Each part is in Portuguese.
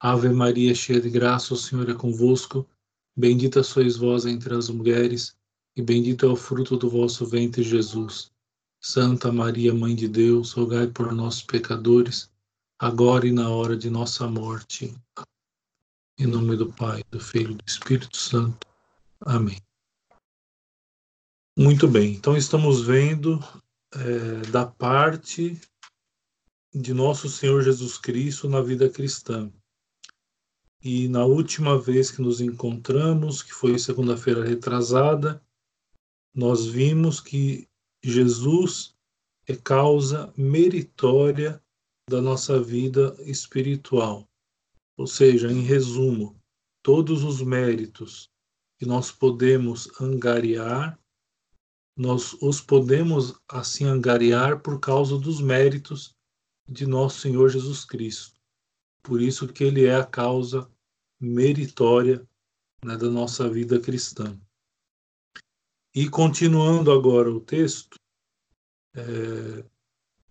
Ave Maria, cheia de graça, o Senhor é convosco. Bendita sois vós entre as mulheres, e bendito é o fruto do vosso ventre, Jesus. Santa Maria, Mãe de Deus, rogai por nós, pecadores, agora e na hora de nossa morte. Em nome do Pai, do Filho e do Espírito Santo. Amém. Muito bem, então estamos vendo é, da parte de nosso Senhor Jesus Cristo na vida cristã. E na última vez que nos encontramos, que foi segunda-feira retrasada, nós vimos que Jesus é causa meritória da nossa vida espiritual. Ou seja, em resumo, todos os méritos que nós podemos angariar, nós os podemos assim angariar por causa dos méritos de nosso Senhor Jesus Cristo. Por isso que ele é a causa meritória né, da nossa vida cristã. E continuando agora o texto, é,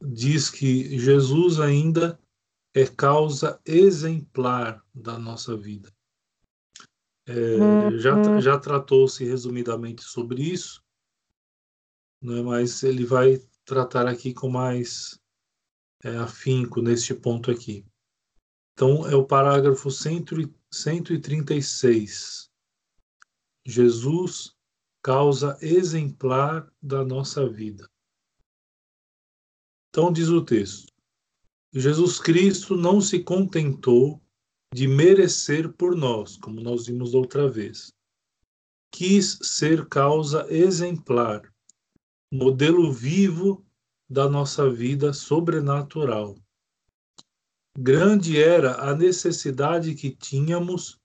diz que Jesus ainda é causa exemplar da nossa vida. É, já, já tratou-se resumidamente sobre isso, né, mas ele vai tratar aqui com mais é, afinco neste ponto aqui. Então, é o parágrafo 136. Jesus, causa exemplar da nossa vida. Então, diz o texto: Jesus Cristo não se contentou de merecer por nós, como nós vimos outra vez. Quis ser causa exemplar, modelo vivo da nossa vida sobrenatural grande era a necessidade que tínhamos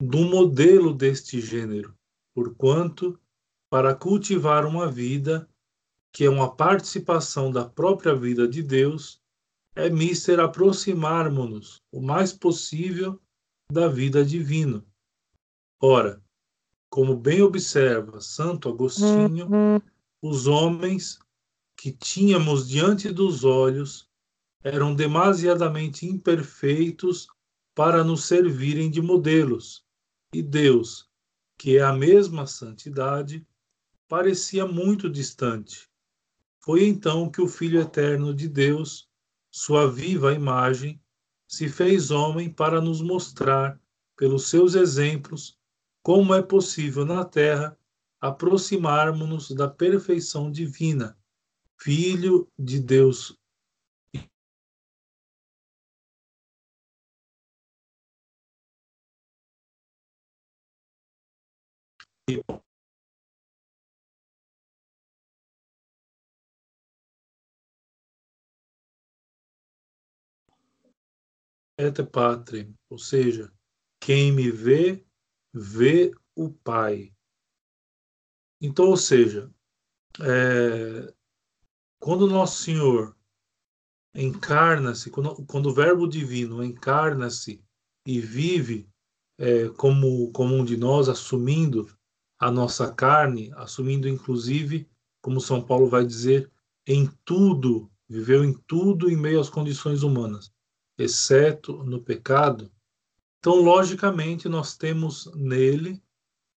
do modelo deste gênero, porquanto, para cultivar uma vida que é uma participação da própria vida de Deus, é mister aproximarmos-nos o mais possível da vida divina. Ora, como bem observa Santo Agostinho, os homens que tínhamos diante dos olhos eram demasiadamente imperfeitos para nos servirem de modelos, e Deus, que é a mesma santidade, parecia muito distante. Foi então que o Filho Eterno de Deus, sua viva imagem, se fez homem para nos mostrar, pelos seus exemplos, como é possível na terra aproximarmos-nos da perfeição divina, Filho de Deus et patrem, ou seja, quem me vê, vê o Pai. Então, ou seja, é, quando Nosso Senhor encarna-se, quando, quando, o Verbo Divino encarna-se e vive é, como, como um de nós, assumindo a nossa carne, assumindo inclusive, como São Paulo vai dizer, em tudo, viveu em tudo em meio às condições humanas, exceto no pecado. Então, logicamente, nós temos nele,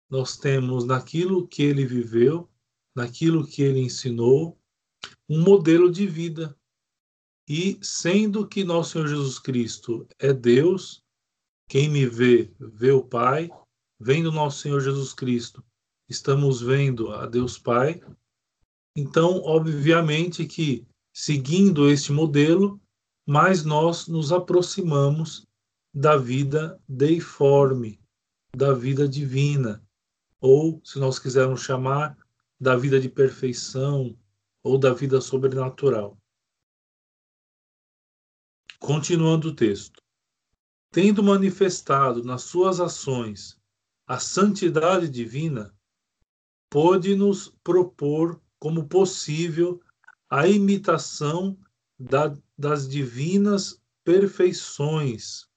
nós temos naquilo que ele viveu, naquilo que ele ensinou, um modelo de vida. E sendo que nosso Senhor Jesus Cristo é Deus, quem me vê, vê o Pai, vendo nosso Senhor Jesus Cristo, estamos vendo a Deus Pai. Então, obviamente que, seguindo este modelo, mais nós nos aproximamos da vida deiforme, da vida divina, ou, se nós quisermos chamar, da vida de perfeição ou da vida sobrenatural. Continuando o texto. Tendo manifestado nas suas ações a santidade divina, pôde-nos propor como possível a imitação da, das divinas perfeições.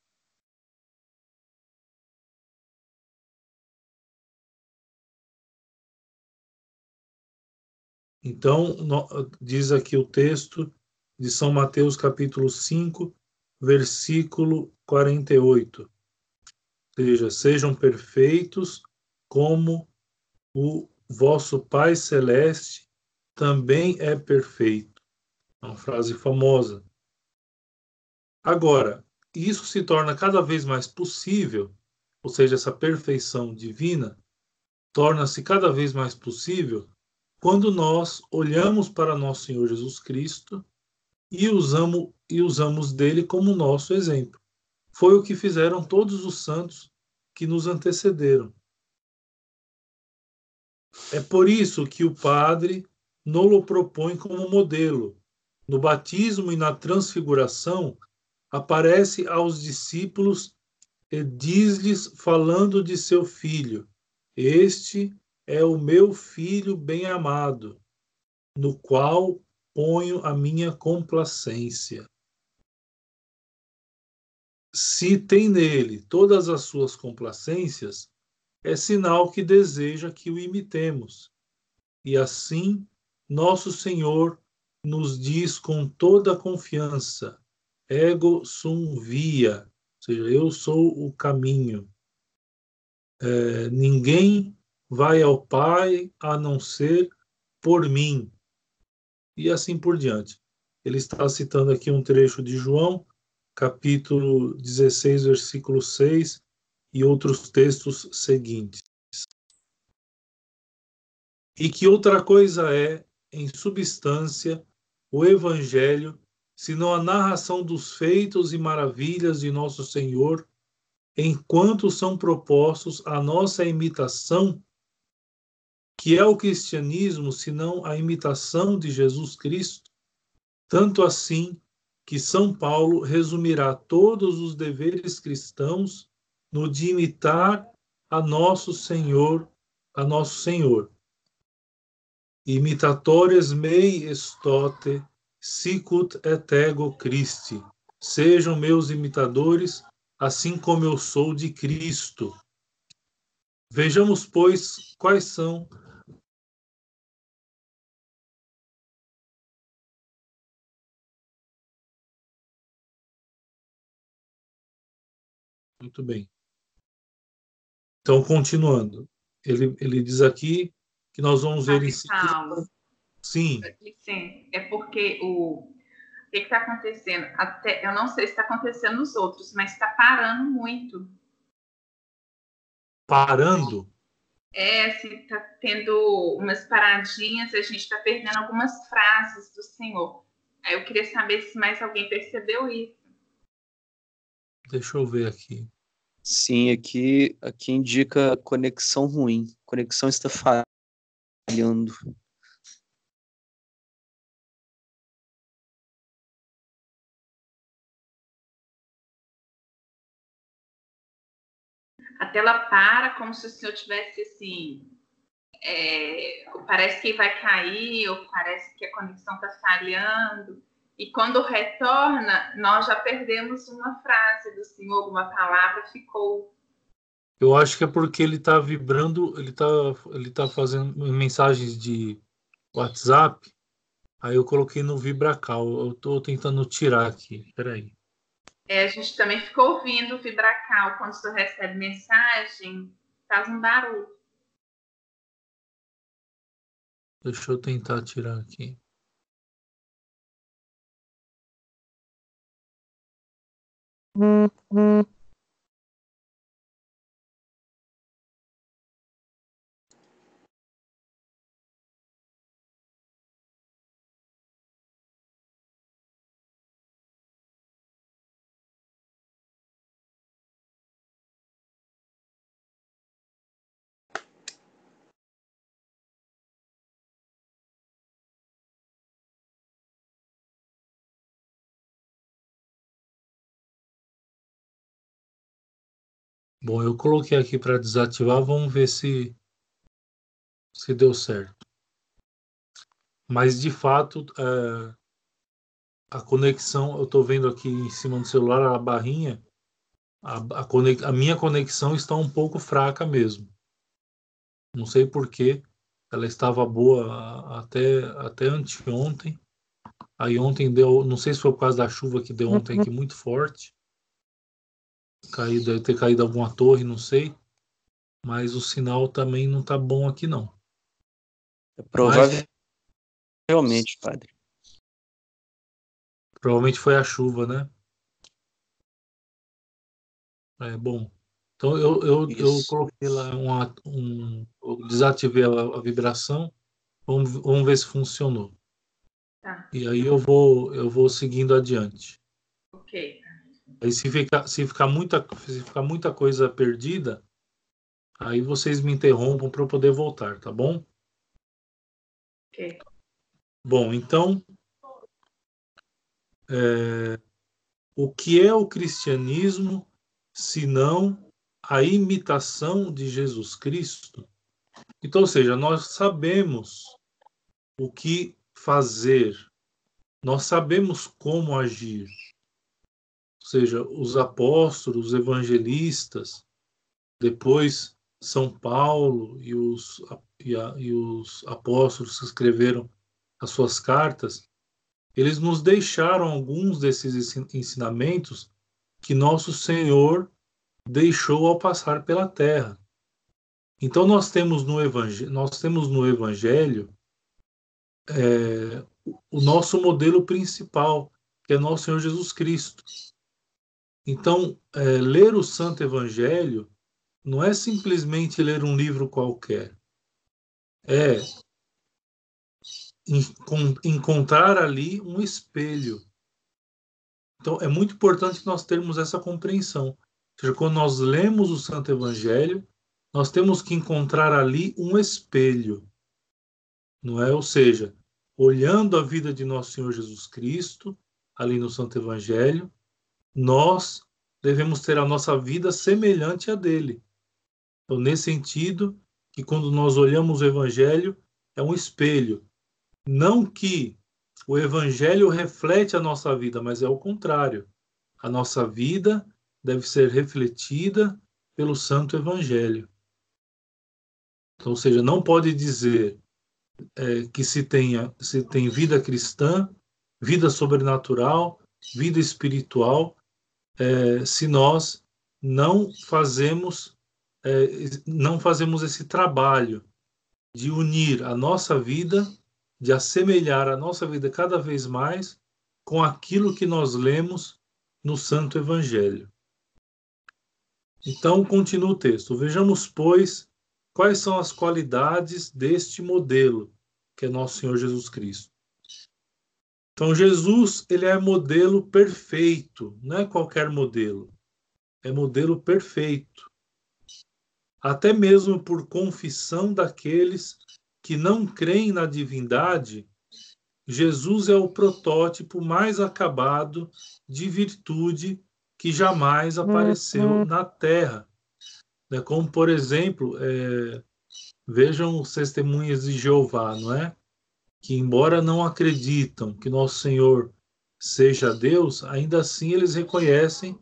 Então, no, diz aqui o texto de São Mateus, capítulo 5, versículo 48. Ou seja, sejam perfeitos como o vosso Pai Celeste também é perfeito. É uma frase famosa. Agora, isso se torna cada vez mais possível, ou seja, essa perfeição divina torna-se cada vez mais possível quando nós olhamos para nosso Senhor Jesus Cristo e usamos, e usamos dele como nosso exemplo. Foi o que fizeram todos os santos que nos antecederam. É por isso que o padre nolo propõe como modelo. No batismo e na transfiguração, aparece aos discípulos e diz-lhes, falando de seu filho: Este é o meu filho bem-amado, no qual ponho a minha complacência. Se tem nele todas as suas complacências, é sinal que deseja que o imitemos. E assim, nosso Senhor nos diz com toda confiança: ego sum via, ou seja, eu sou o caminho. É, ninguém vai ao Pai a não ser por mim. E assim por diante. Ele está citando aqui um trecho de João, capítulo 16, versículo 6, e outros textos seguintes. E que outra coisa é, em substância, o Evangelho, senão a narração dos feitos e maravilhas de nosso Senhor, enquanto são propostos a nossa imitação que é o cristianismo senão a imitação de Jesus Cristo? Tanto assim que São Paulo resumirá todos os deveres cristãos no de imitar a nosso Senhor, a nosso Senhor. Imitatores mei estote, sicut et ego Christi. Sejam meus imitadores, assim como eu sou de Cristo. Vejamos, pois, quais são Muito bem. Então, continuando. Ele, ele diz aqui que nós vamos ver em seguida. Sim. Sim, é porque o, o que está acontecendo? Até, eu não sei se está acontecendo nos outros, mas está parando muito. Parando? É, assim, está tendo umas paradinhas, a gente está perdendo algumas frases do Senhor. Aí eu queria saber se mais alguém percebeu isso. Deixa eu ver aqui. Sim, aqui, aqui indica conexão ruim. Conexão está falhando. A tela para como se o senhor tivesse assim. É, parece que vai cair, ou parece que a conexão está falhando. E quando retorna, nós já perdemos uma frase do Senhor, alguma palavra ficou. Eu acho que é porque ele está vibrando, ele está ele tá fazendo mensagens de WhatsApp. Aí eu coloquei no Vibracal. Eu estou tentando tirar aqui. Peraí. É, a gente também ficou ouvindo o Vibracal. Quando você recebe mensagem, faz um barulho. Deixa eu tentar tirar aqui. Mm-hmm. Bom, eu coloquei aqui para desativar, vamos ver se se deu certo. Mas de fato, é, a conexão, eu estou vendo aqui em cima do celular a barrinha, a, a, conex, a minha conexão está um pouco fraca mesmo. Não sei porquê, ela estava boa até, até anteontem, Aí ontem deu, não sei se foi por causa da chuva que deu ontem aqui muito forte. Caído, deve ter caído alguma torre, não sei. Mas o sinal também não tá bom aqui não. É provavelmente, mas, padre. Provavelmente foi a chuva, né? É bom. Então eu, eu, eu coloquei lá uma, um. Eu desativei a, a vibração. Vamos, vamos ver se funcionou. Tá. E aí eu vou, eu vou seguindo adiante. Ok. Aí se ficar, se ficar, muita, se ficar muita coisa perdida, aí vocês me interrompam para eu poder voltar, tá bom? Ok. Bom, então, é, o que é o cristianismo se não a imitação de Jesus Cristo? Então, ou seja, nós sabemos o que fazer, nós sabemos como agir. Seja, os apóstolos, os evangelistas, depois São Paulo e os, e, a, e os apóstolos que escreveram as suas cartas, eles nos deixaram alguns desses ensinamentos que nosso Senhor deixou ao passar pela terra. Então nós temos no evangelho, nós temos no evangelho é, o nosso modelo principal, que é nosso Senhor Jesus Cristo. Então, é, ler o Santo Evangelho não é simplesmente ler um livro qualquer. É encontrar ali um espelho. Então, é muito importante nós termos essa compreensão. Ou seja, quando nós lemos o Santo Evangelho, nós temos que encontrar ali um espelho. Não é? Ou seja, olhando a vida de nosso Senhor Jesus Cristo, ali no Santo Evangelho, nós devemos ter a nossa vida semelhante à dele. Então, nesse sentido, que quando nós olhamos o Evangelho, é um espelho. Não que o Evangelho reflete a nossa vida, mas é o contrário. A nossa vida deve ser refletida pelo Santo Evangelho. Então, ou seja, não pode dizer é, que se tenha se tem vida cristã, vida sobrenatural, vida espiritual, é, se nós não fazemos é, não fazemos esse trabalho de unir a nossa vida, de assemelhar a nossa vida cada vez mais com aquilo que nós lemos no Santo Evangelho. Então, continua o texto. Vejamos, pois, quais são as qualidades deste modelo, que é nosso Senhor Jesus Cristo. Então, Jesus, ele é modelo perfeito, não é qualquer modelo. É modelo perfeito. Até mesmo por confissão daqueles que não creem na divindade, Jesus é o protótipo mais acabado de virtude que jamais apareceu uhum. na Terra. Né? Como, por exemplo, é, vejam os testemunhas de Jeová, não é? Que, embora não acreditam que nosso Senhor seja Deus, ainda assim eles reconhecem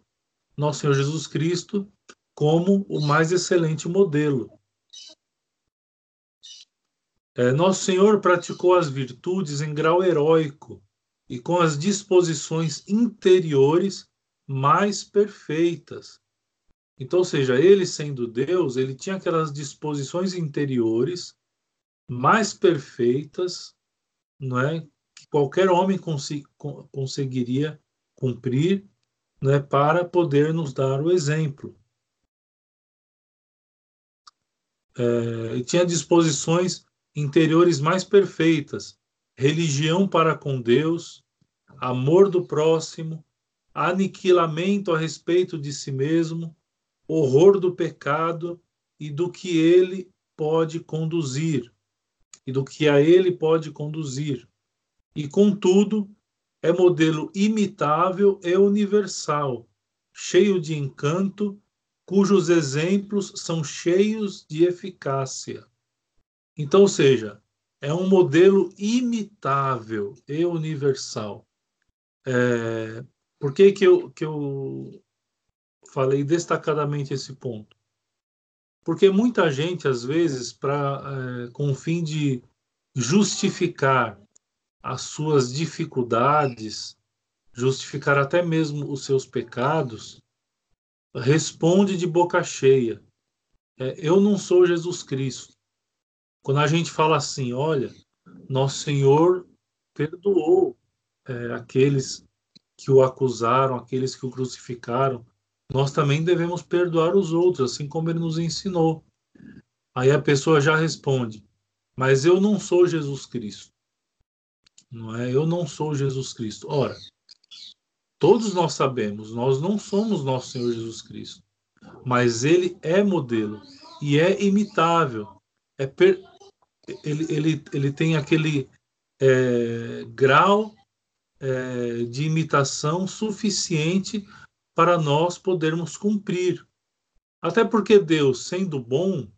nosso Senhor Jesus Cristo como o mais excelente modelo. É, nosso Senhor praticou as virtudes em grau heróico e com as disposições interiores mais perfeitas. Então, ou seja, ele sendo Deus, ele tinha aquelas disposições interiores mais perfeitas não é, que qualquer homem conseguiria cumprir é? Para poder nos dar o exemplo. É, tinha disposições interiores mais perfeitas, religião para com Deus, amor do próximo, aniquilamento a respeito de si mesmo, horror do pecado e do que ele pode conduzir e do que a ele pode conduzir. E, contudo, é modelo imitável e universal, cheio de encanto, cujos exemplos são cheios de eficácia. Então, ou seja, é um modelo imitável e universal. É, por que, que, eu, que eu falei destacadamente esse ponto? Porque muita gente, às vezes, pra, é, com o fim de justificar as suas dificuldades, justificar até mesmo os seus pecados, responde de boca cheia: é, Eu não sou Jesus Cristo. Quando a gente fala assim, olha, nosso Senhor perdoou é, aqueles que o acusaram, aqueles que o crucificaram, nós também devemos perdoar os outros, assim como ele nos ensinou. Aí a pessoa já responde: Mas eu não sou Jesus Cristo. Não é? Eu não sou Jesus Cristo. Ora, todos nós sabemos, nós não somos nosso Senhor Jesus Cristo, mas ele é modelo e é imitável. É per... ele, ele, ele tem aquele é, grau é, de imitação suficiente para nós podermos cumprir. Até porque Deus, sendo bom,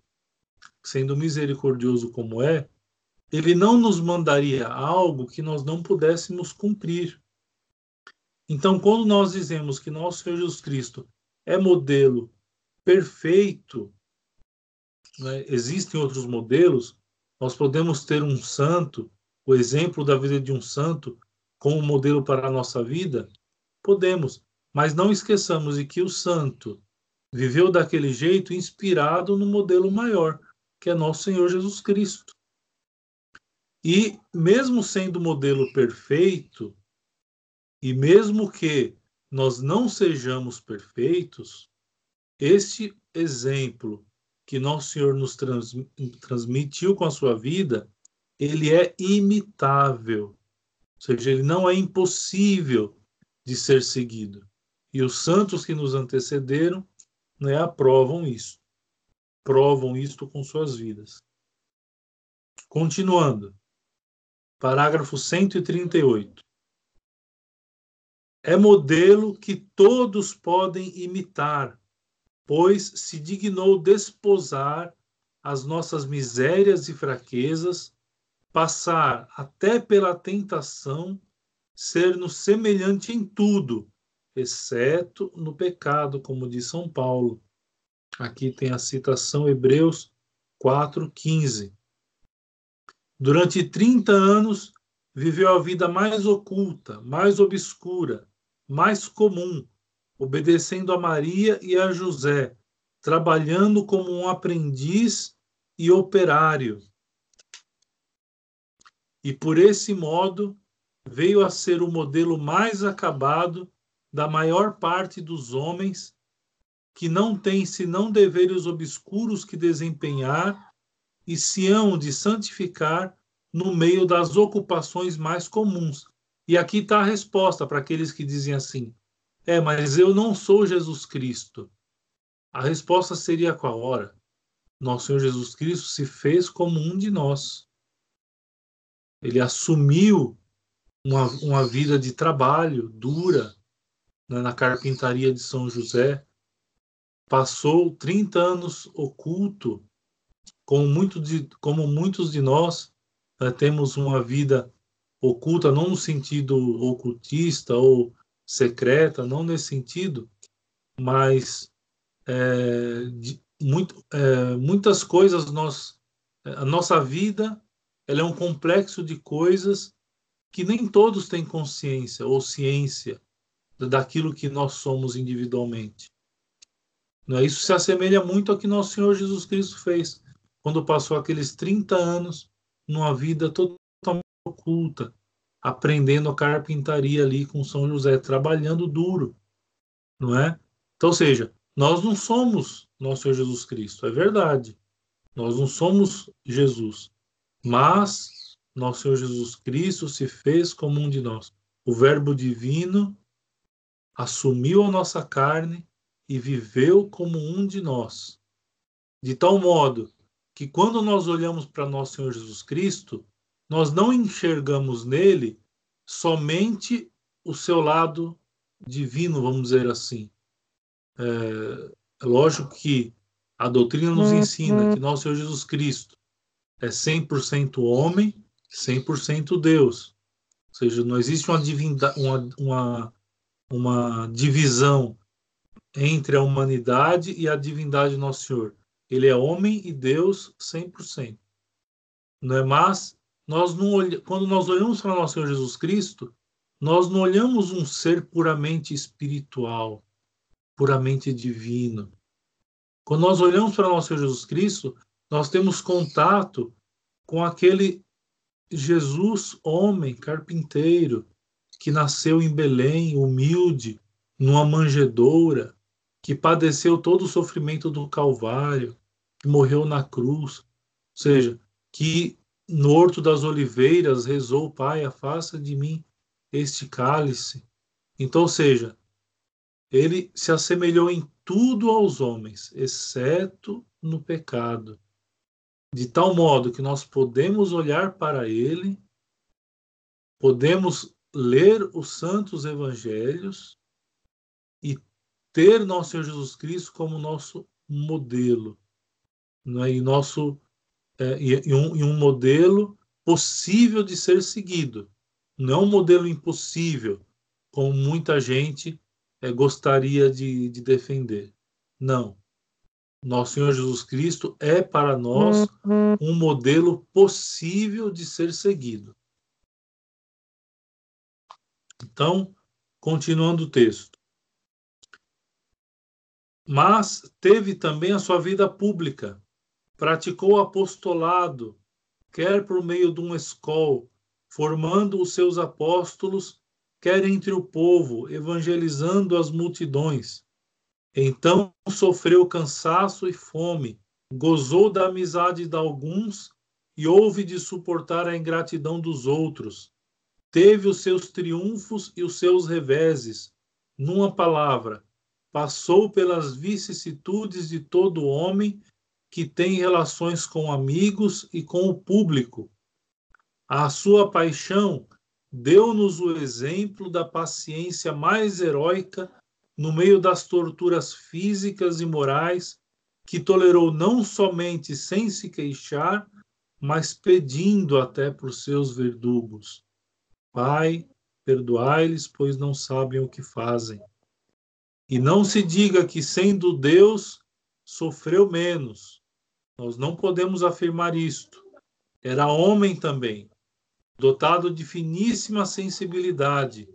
sendo misericordioso como é, ele não nos mandaria algo que nós não pudéssemos cumprir. Então, quando nós dizemos que nosso Senhor Jesus Cristo é modelo perfeito, né, existem outros modelos, nós podemos ter um santo, o exemplo da vida de um santo, como modelo para a nossa vida? Podemos, mas não esqueçamos de que o santo viveu daquele jeito inspirado no modelo maior, que é nosso Senhor Jesus Cristo. E mesmo sendo o modelo perfeito, e mesmo que nós não sejamos perfeitos, este exemplo que nosso Senhor nos transmitiu com a sua vida, ele é imitável. Ou seja, ele não é impossível de ser seguido. E os santos que nos antecederam né, aprovam isso. Provam isto com suas vidas. Continuando. Parágrafo 138. É modelo que todos podem imitar, pois se dignou desposar as nossas misérias e fraquezas passar até pela tentação, ser-nos semelhante em tudo, exceto no pecado, como diz São Paulo. Aqui tem a citação Hebreus 4:15. Durante 30 anos viveu a vida mais oculta, mais obscura, mais comum, obedecendo a Maria e a José, trabalhando como um aprendiz e operário, e por esse modo veio a ser o modelo mais acabado da maior parte dos homens que não têm senão deveres obscuros que desempenhar e se hão de santificar no meio das ocupações mais comuns. E aqui está a resposta para aqueles que dizem assim: é, mas eu não sou Jesus Cristo. A resposta seria qual hora? Nosso Senhor Jesus Cristo se fez como um de nós ele assumiu uma, uma vida de trabalho dura né, na carpintaria de São José, passou 30 anos oculto, como, muito de, como muitos de nós né, temos uma vida oculta, não no sentido ocultista ou secreta, não nesse sentido, mas é, de, muito, é, muitas coisas nós, a nossa vida ela é um complexo de coisas que nem todos têm consciência ou ciência daquilo que nós somos individualmente. Não é? Isso se assemelha muito ao que nosso Senhor Jesus Cristo fez quando passou aqueles 30 anos numa vida totalmente oculta, aprendendo a carpintaria ali com São José, trabalhando duro, não é? Então, ou seja, nós não somos nosso Senhor Jesus Cristo, é verdade. Nós não somos Jesus, mas nosso Senhor Jesus Cristo se fez como um de nós. O Verbo divino assumiu a nossa carne e viveu como um de nós. De tal modo que quando nós olhamos para nosso Senhor Jesus Cristo, nós não enxergamos nele somente o seu lado divino, vamos dizer assim. É, é lógico que a doutrina nos uhum. ensina que nosso Senhor Jesus Cristo é 100% homem, 100% Deus. Ou seja, não existe uma, uma, uma, uma divisão entre a humanidade e a divindade do Nosso Senhor. Ele é homem e Deus 100%. Não é? Mas nós não quando nós olhamos para nosso Senhor Jesus Cristo, nós não olhamos um ser puramente espiritual, puramente divino. Quando nós olhamos para nosso Senhor Jesus Cristo, nós temos contato com aquele Jesus, homem, carpinteiro, que nasceu em Belém, humilde, numa manjedoura, que padeceu todo o sofrimento do Calvário, que morreu na cruz, ou seja, que no Horto das Oliveiras rezou, Pai, afasta de mim este cálice. Então, ou seja, ele se assemelhou em tudo aos homens, exceto no pecado, de tal modo que nós podemos olhar para ele, podemos ler os santos evangelhos e ter nosso Senhor Jesus Cristo como nosso modelo, né? e nosso é, e, um, e um modelo possível de ser seguido, não um modelo impossível, como muita gente é, gostaria de, de defender. Não. Nosso Senhor Jesus Cristo é para nós um modelo possível de ser seguido. Então, continuando o texto. Mas teve também a sua vida pública, praticou apostolado, quer por meio de um escol, formando os seus apóstolos, quer entre o povo, evangelizando as multidões. Então sofreu cansaço e fome, gozou da amizade de alguns e houve de suportar a ingratidão dos outros teve os seus triunfos e os seus reveses. Numa palavra, passou pelas vicissitudes de todo homem que tem relações com amigos e com o público. A sua paixão deu-nos o exemplo da paciência mais heróica no meio das torturas físicas e morais, que tolerou não somente sem se queixar, mas pedindo até por seus verdugos. Pai, perdoai-lhes, pois não sabem o que fazem. E não se diga que, sendo Deus, sofreu menos. Nós não podemos afirmar isto. Era homem também, dotado de finíssima sensibilidade.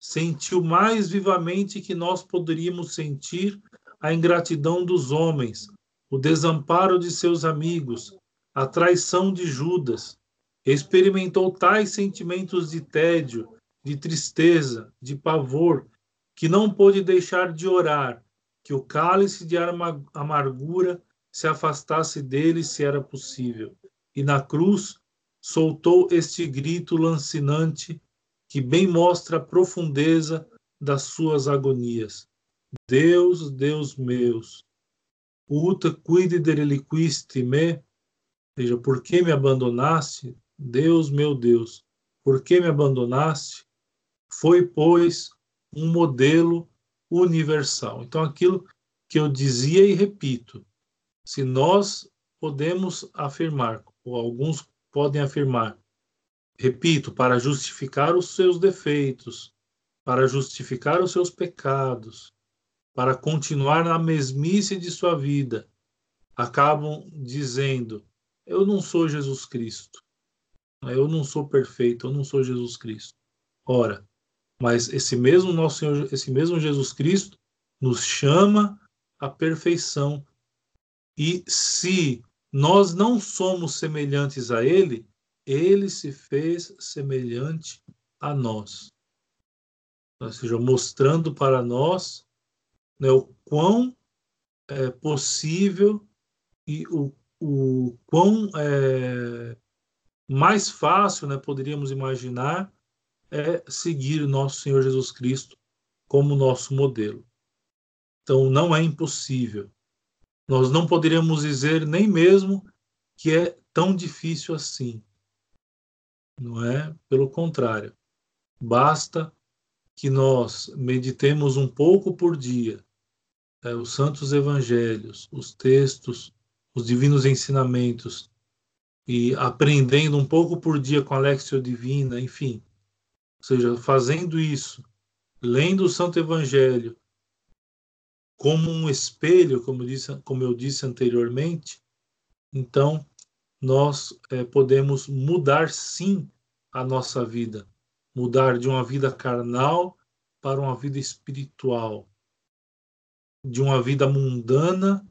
Sentiu mais vivamente que nós poderíamos sentir a ingratidão dos homens, o desamparo de seus amigos, a traição de Judas, experimentou tais sentimentos de tédio, de tristeza, de pavor, que não pôde deixar de orar que o cálice de amargura se afastasse dele se era possível. E na cruz soltou este grito lancinante que bem mostra a profundeza das suas agonias. Deus, Deus meus, uta cuide de reliquiste me, seja, por que me abandonaste? Deus, meu Deus, por que me abandonaste? Foi, pois, um modelo universal. Então, aquilo que eu dizia e repito, se nós podemos afirmar, ou alguns podem afirmar, repito, para justificar os seus defeitos, para justificar os seus pecados, para continuar na mesmice de sua vida, acabam dizendo: Eu não sou Jesus Cristo. Eu não sou perfeito, eu não sou Jesus Cristo. Ora, mas esse mesmo nosso Senhor, esse mesmo Jesus Cristo nos chama à perfeição. E se nós não somos semelhantes a ele, ele se fez semelhante a nós. Ou seja, mostrando para nós né, o quão é possível e o, o quão é, mais fácil, né, poderíamos imaginar, é seguir nosso Senhor Jesus Cristo como nosso modelo. Então, não é impossível. Nós não poderíamos dizer nem mesmo que é tão difícil assim. Não é? Pelo contrário. Basta que nós meditemos um pouco por dia é, os santos evangelhos, os textos, os divinos ensinamentos e aprendendo um pouco por dia com a Lexio Divina, enfim. Ou seja, fazendo isso, lendo o Santo Evangelho como um espelho, como, disse, como eu disse anteriormente, então nós é, podemos mudar sim a nossa vida, mudar de uma vida carnal para uma vida espiritual, de uma vida mundana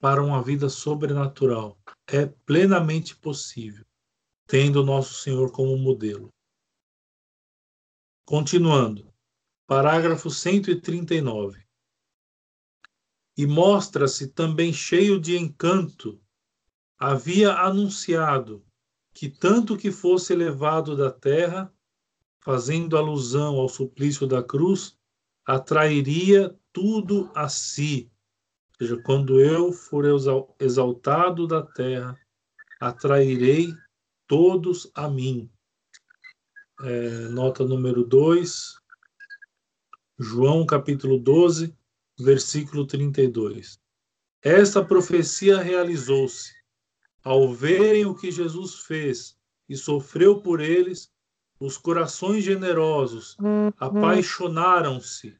para uma vida sobrenatural. É plenamente possível, tendo nosso Senhor como modelo. Continuando, parágrafo 139. E mostra-se também cheio de encanto havia anunciado que tanto que fosse elevado da terra, fazendo alusão ao suplício da cruz, atrairia tudo a si. Seja, quando eu for exaltado da terra, atrairei todos a mim. É, nota número 2, João capítulo 12, versículo 32. Esta profecia realizou-se ao verem o que Jesus fez e sofreu por eles, os corações generosos uhum. apaixonaram-se.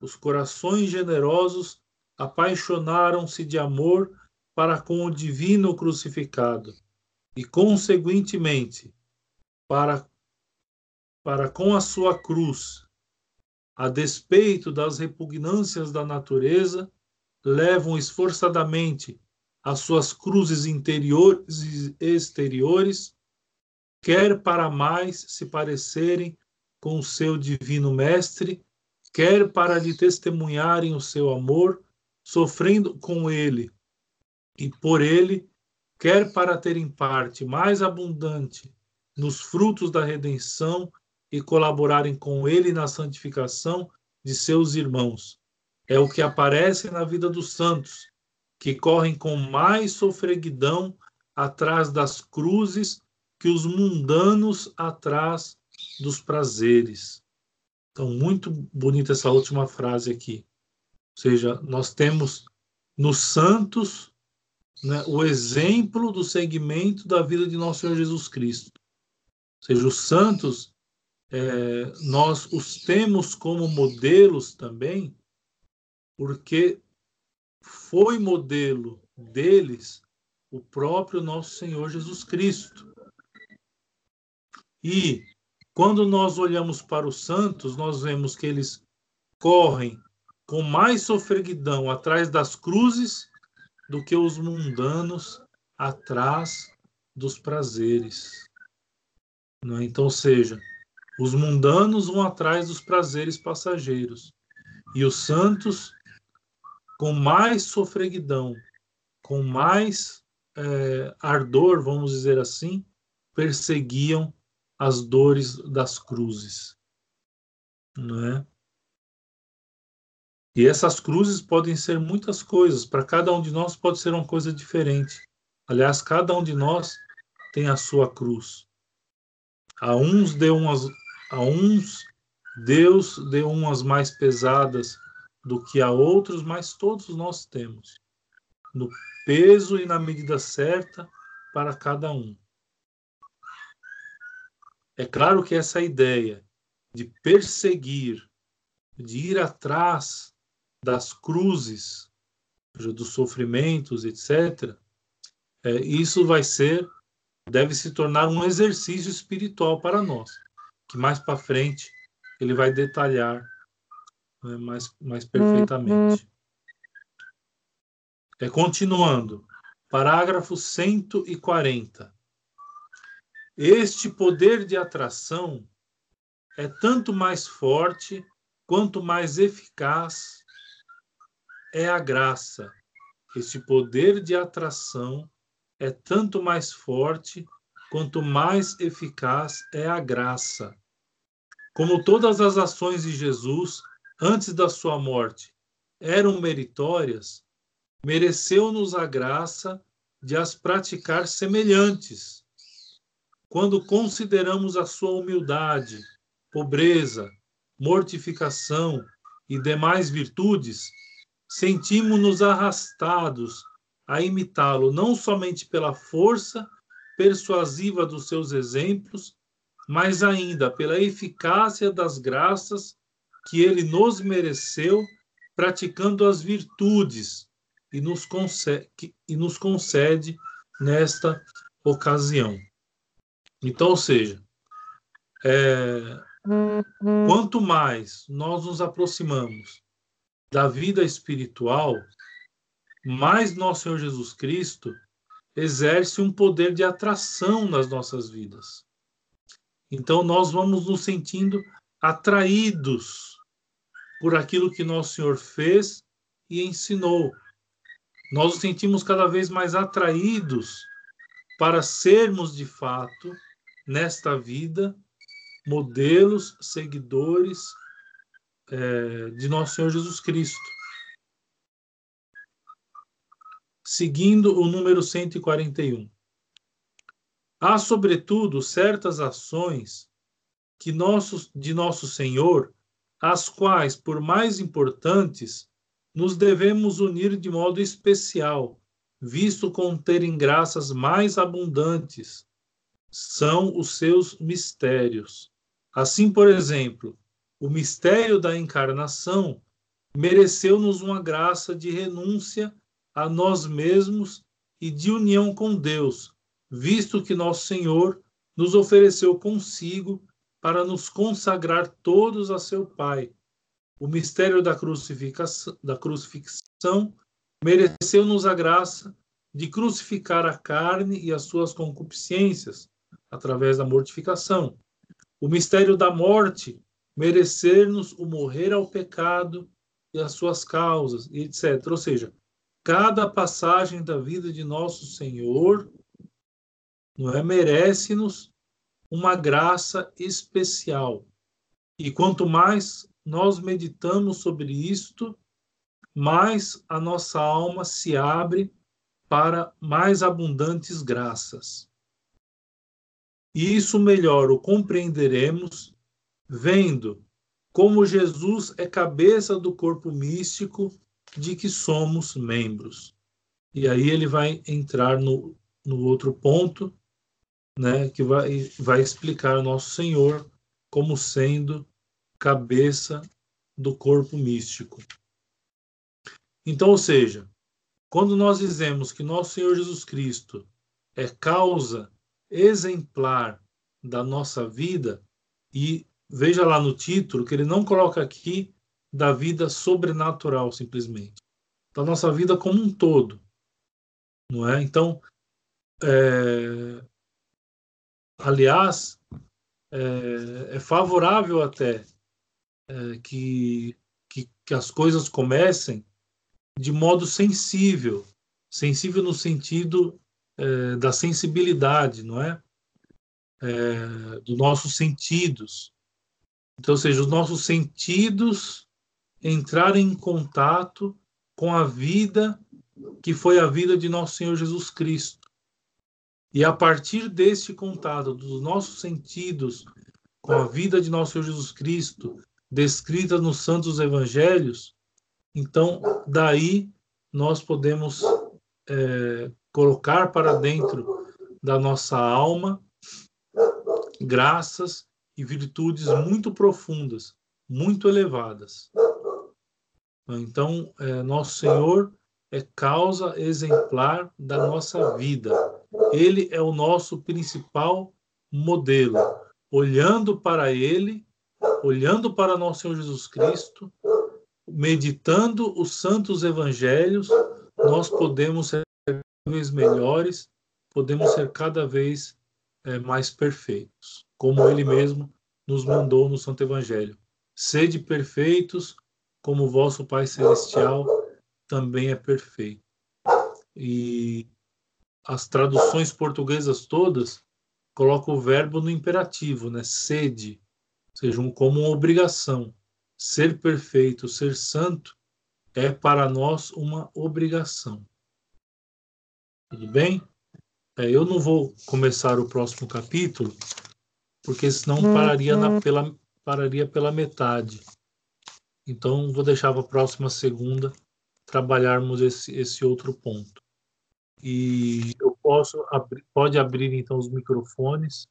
Os corações generosos apaixonaram-se de amor para com o divino crucificado e, conseguintemente, para, para com a sua cruz, a despeito das repugnâncias da natureza, levam esforçadamente as suas cruzes interiores e exteriores, quer para mais se parecerem com o seu divino mestre, quer para lhe testemunharem o seu amor, sofrendo com ele e por ele, quer para terem parte mais abundante nos frutos da redenção e colaborarem com ele na santificação de seus irmãos. É o que aparece na vida dos santos, que correm com mais sofreguidão atrás das cruzes que os mundanos atrás dos prazeres. Então, muito bonita essa última frase aqui. Seja, nós temos nos santos né, o exemplo do segmento da vida de nosso Senhor Jesus Cristo. Ou seja, os santos, é, nós os temos como modelos também, porque foi modelo deles o próprio nosso Senhor Jesus Cristo. E quando nós olhamos para os santos, nós vemos que eles correm com mais sofreguidão atrás das cruzes do que os mundanos atrás dos prazeres. É? Então, seja, os mundanos vão atrás dos prazeres passageiros e os santos com mais sofreguidão, com mais é, ardor, vamos dizer assim, perseguiam as dores das cruzes. Não é? E essas cruzes podem ser muitas coisas, para cada um de nós pode ser uma coisa diferente. Aliás, cada um de nós tem a sua cruz. A uns deu umas a uns Deus deu umas mais pesadas do que a outros, mas todos nós temos, no peso e na medida certa para cada um. É claro que essa ideia de perseguir, de ir atrás das cruzes, dos sofrimentos, etc., é, isso vai ser, deve se tornar um exercício espiritual para nós, que mais para frente ele vai detalhar né, mais, mais perfeitamente. É, continuando, parágrafo 140. Este poder de atração é tanto mais forte quanto mais eficaz é a graça. Este poder de atração é tanto mais forte quanto mais eficaz é a graça. Como todas as ações de Jesus antes da sua morte eram meritórias, mereceu-nos a graça de as praticar semelhantes. Quando consideramos a sua humildade, pobreza, mortificação e demais virtudes, sentimos-nos arrastados a imitá-lo não somente pela força persuasiva dos seus exemplos, mas ainda pela eficácia das graças que ele nos mereceu praticando as virtudes e nos concede, e nos concede nesta ocasião. Então, ou seja, é, quanto mais nós nos aproximamos da vida espiritual, mais nosso Senhor Jesus Cristo exerce um poder de atração nas nossas vidas. Então, nós vamos nos sentindo atraídos por aquilo que nosso Senhor fez e ensinou. Nós nos sentimos cada vez mais atraídos para sermos de fato, nesta vida, modelos, seguidores é, de nosso Senhor Jesus Cristo. Seguindo o número 141. Há, sobretudo, certas ações que nossos, de nosso Senhor, as quais, por mais importantes, nos devemos unir de modo especial, visto conterem graças mais abundantes, são os seus mistérios. Assim, por exemplo, o mistério da encarnação mereceu-nos uma graça de renúncia a nós mesmos e de união com Deus, visto que nosso Senhor nos ofereceu consigo para nos consagrar todos a seu Pai. O mistério da crucificação, da crucifixão mereceu-nos a graça de crucificar a carne e as suas concupiscências através da mortificação. O mistério da morte merecer-nos o morrer ao pecado e as suas causas, etc. Ou seja, cada passagem da vida de nosso Senhor não é merece-nos uma graça especial. E quanto mais nós meditamos sobre isto, mais a nossa alma se abre para mais abundantes graças. E isso melhor o compreenderemos vendo como Jesus é cabeça do corpo místico de que somos membros. E aí ele vai entrar no, no outro ponto, né, que vai, vai explicar nosso Senhor como sendo cabeça do corpo místico. Então, ou seja, quando nós dizemos que nosso Senhor Jesus Cristo é causa exemplar da nossa vida, e veja lá no título que ele não coloca aqui da vida sobrenatural simplesmente, da nossa vida como um todo, não é? Então, é, aliás, é, é, favorável até é, que, que, que as coisas comecem de modo sensível, sensível no sentido é, da sensibilidade, não é? é? Dos nossos sentidos. Então, ou seja, os nossos sentidos entrarem em contato com a vida que foi a vida de nosso Senhor Jesus Cristo. E a partir deste contato dos nossos sentidos com a vida de nosso Senhor Jesus Cristo, descrita nos santos evangelhos, então daí nós podemos é, colocar para dentro da nossa alma graças e virtudes muito profundas, muito elevadas. Então, é, nosso Senhor é causa exemplar da nossa vida. Ele é o nosso principal modelo. Olhando para Ele, olhando para nosso Senhor Jesus Cristo, meditando os santos evangelhos, nós podemos ser cada vez melhores, podemos ser cada vez é, mais perfeitos, como Ele mesmo nos mandou no Santo Evangelho. Sede perfeitos, como o vosso Pai Celestial também é perfeito. E as traduções portuguesas todas colocam o verbo no imperativo, né? Sede, ou seja, um, como uma obrigação. Ser perfeito, ser santo é para nós uma obrigação. Tudo bem? É, eu não vou começar o próximo capítulo, porque senão uhum. pararia, na, pela, pararia pela metade. Então, vou deixar para a próxima segunda trabalharmos esse, esse outro ponto. E eu posso abrir, pode abrir então os microfones,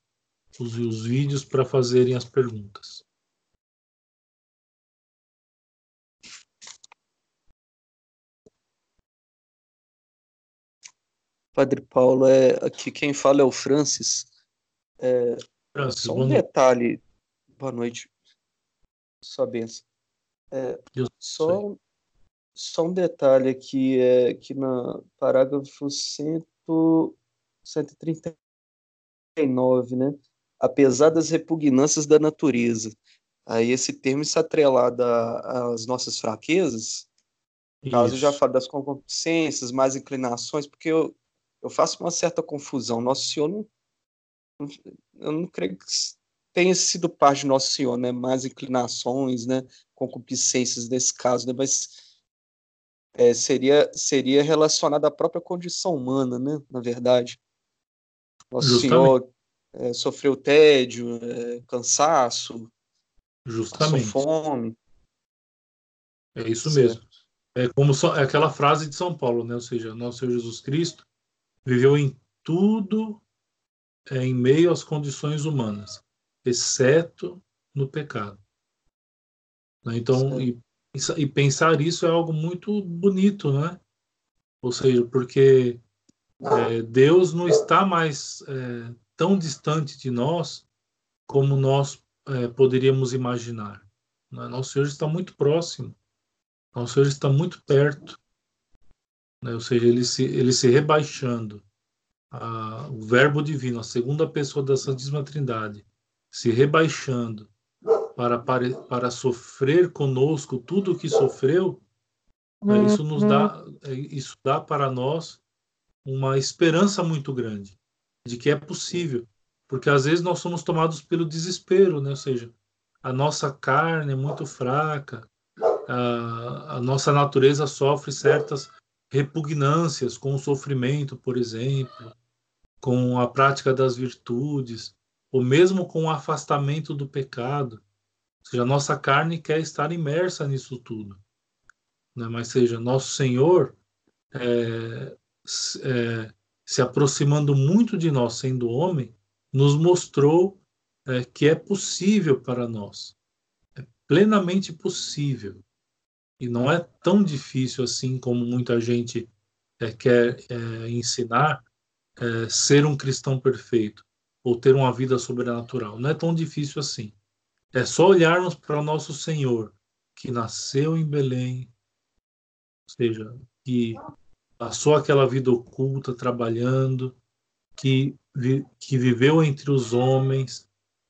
os, os vídeos para fazerem as perguntas. Padre Paulo, é, aqui quem fala é o Francis. É, Francis, só um detalhe. Boa noite. Sua benção. É, só, só um detalhe aqui, é que na parágrafo 100, 139, né? Apesar das repugnâncias da natureza. Aí esse termo está atrelado a- às nossas fraquezas, caso eu já fale das concupiscências, mais inclinações, porque eu, eu faço uma certa confusão. Nosso Senhor não, eu não creio que tenha sido parte de Nosso Senhor, né? Mais inclinações, né? Concupiscências nesse caso, né? Mas é, seria seria relacionado à própria condição humana, né? Na verdade, Nosso Justamente. Senhor é, sofreu tédio, é, cansaço, passou Justamente. fome. É isso Certo. mesmo. É como só- é aquela frase de São Paulo, né? Ou seja, nosso Senhor Jesus Cristo viveu em tudo é, em meio às condições humanas, exceto no pecado. Né? Então, e, e pensar isso é algo muito bonito, né? Ou seja, porque é, Deus não está mais é, tão distante de nós como nós é, poderíamos imaginar. né? Nosso Senhor está muito próximo. Nosso Senhor está muito perto. Né? Ou seja, ele se, ele se rebaixando. A- o Verbo Divino, a segunda pessoa da Santíssima Trindade, se rebaixando para, para, para sofrer conosco tudo o que sofreu, né? isso nos dá, é, isso dá para nós uma esperança muito grande de que é possível, porque às vezes nós somos tomados pelo desespero, né? Ou seja, a nossa carne é muito fraca, a, a nossa natureza sofre certas repugnâncias com o sofrimento, por exemplo, com a prática das virtudes, ou mesmo com o afastamento do pecado. Ou seja, a nossa carne quer estar imersa nisso tudo. Né? Mas seja, nosso Senhor é, é, se aproximando muito de nós, sendo homem, nos mostrou é, que é possível para nós. É plenamente possível. E não é tão difícil assim como muita gente é, quer é, ensinar é, ser um cristão perfeito ou ter uma vida sobrenatural. Não é tão difícil assim. É só olharmos para o nosso Senhor, que nasceu em Belém, ou seja, que passou aquela vida oculta trabalhando, que, vi, que viveu entre os homens,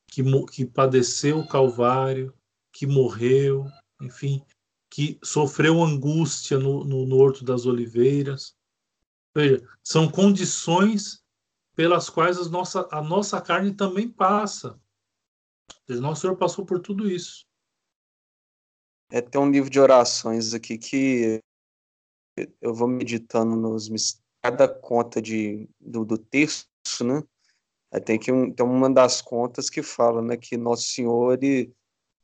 que, que padeceu o Calvário, que morreu, enfim, que sofreu angústia no, no, no Horto das Oliveiras. Veja, são condições pelas quais as nossa, a nossa carne também passa. Nosso Senhor passou por tudo isso. É, tem um livro de orações aqui que eu vou meditando nos cada conta de, do, do texto, né? Tem que tem uma das contas que fala, né, que Nosso Senhor ele,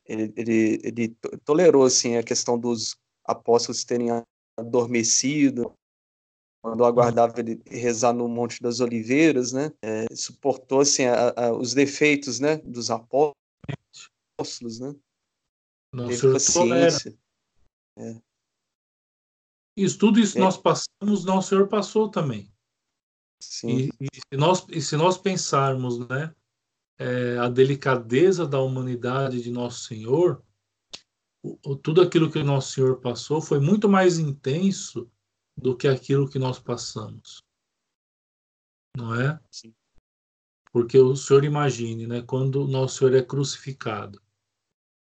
ele, ele, ele to- tolerou assim a questão dos apóstolos terem adormecido, quando aguardava ele rezar no Monte das Oliveiras, né? É, suportou assim a- a- os defeitos, né, dos apóstolos, né? Teve paciência. Isso, tudo isso É. nós passamos, Nosso Senhor passou também. Sim, E, e se nós, e se nós pensarmos né, é, a delicadeza da humanidade de Nosso Senhor, o- o- tudo aquilo que Nosso Senhor passou foi muito mais intenso do que aquilo que nós passamos. Não é? Sim. Porque o Senhor imagine, né, quando o Nosso Senhor é crucificado.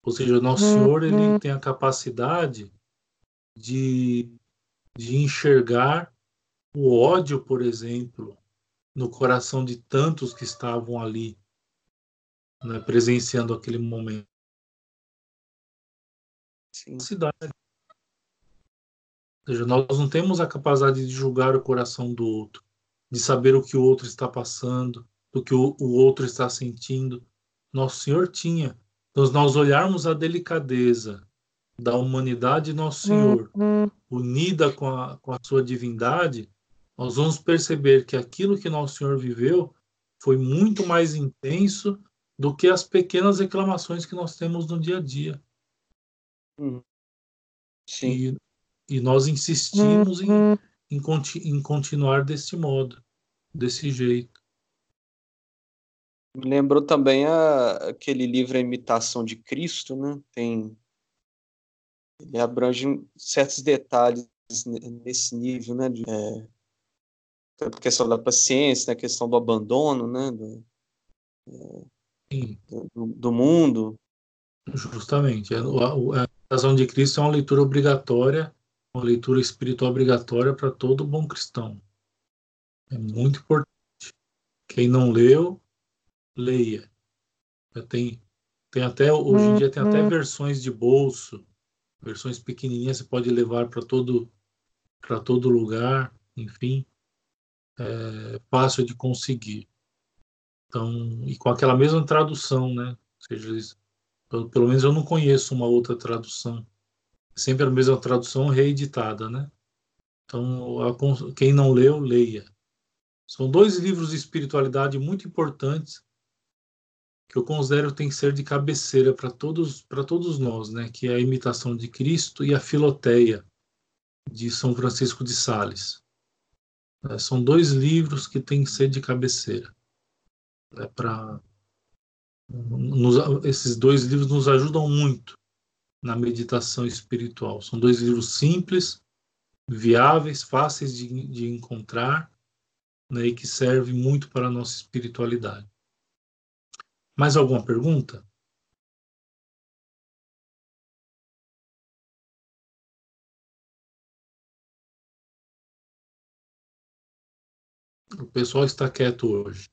Ou seja, o Nosso Senhor ele tem a capacidade de, de enxergar o ódio, por exemplo, no coração de tantos que estavam ali, né, presenciando aquele momento. sim. Cidade. Ou seja, nós não temos a capacidade de julgar o coração do outro, de saber o que o outro está passando, do que o, o outro está sentindo. Nosso Senhor tinha. Então, se nós olharmos a delicadeza da humanidade de Nosso Senhor, unida com a, com a sua divindade, nós vamos perceber que aquilo que Nosso Senhor viveu foi muito mais intenso do que as pequenas reclamações que nós temos no dia a dia. Sim. E, e nós insistimos em, em, conti em continuar desse modo, desse jeito. Me lembrou também a, aquele livro A Imitação de Cristo, né? Tem ele abrange certos detalhes nesse nível, né? De, é, a questão da paciência, né? a questão do abandono, né? Do, é, do, do, mundo. Justamente. A, a, a razão de Cristo é uma leitura obrigatória, uma leitura espiritual obrigatória para todo bom cristão. É muito importante. Quem não leu, leia. Tem, tem até, hoje em dia tem até uhum. versões de bolso, versões pequenininhas, você pode levar para todo, para todo lugar, enfim, é fácil de conseguir. Então, e com aquela mesma tradução, né? Ou seja, pelo, pelo menos eu não conheço uma outra tradução. Sempre a mesma tradução reeditada, né? Então, a, quem não leu, leia. São dois livros de espiritualidade muito importantes que eu considero tem que ser de cabeceira para todos para todos nós, né? Que é a imitação de Cristo e a Filoteia de São Francisco de Sales. É, são dois livros que têm que ser de cabeceira. É para esses dois livros nos ajudam muito na meditação espiritual. São dois livros simples, viáveis, fáceis de, de encontrar né, e que servem muito para a nossa espiritualidade. Mais alguma pergunta? O pessoal está quieto hoje.